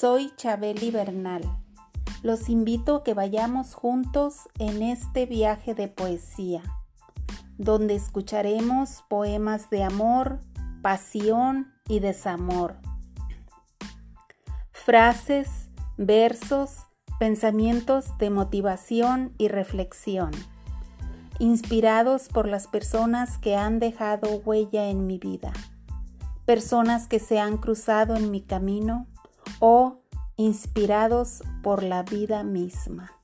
Soy Chabeli Bernal. Los invito a que vayamos juntos en este viaje de poesía, donde escucharemos poemas de amor, pasión y desamor. Frases, versos, pensamientos de motivación y reflexión, inspirados por las personas que han dejado huella en mi vida, personas que se han cruzado en mi camino o inspirados por la vida misma.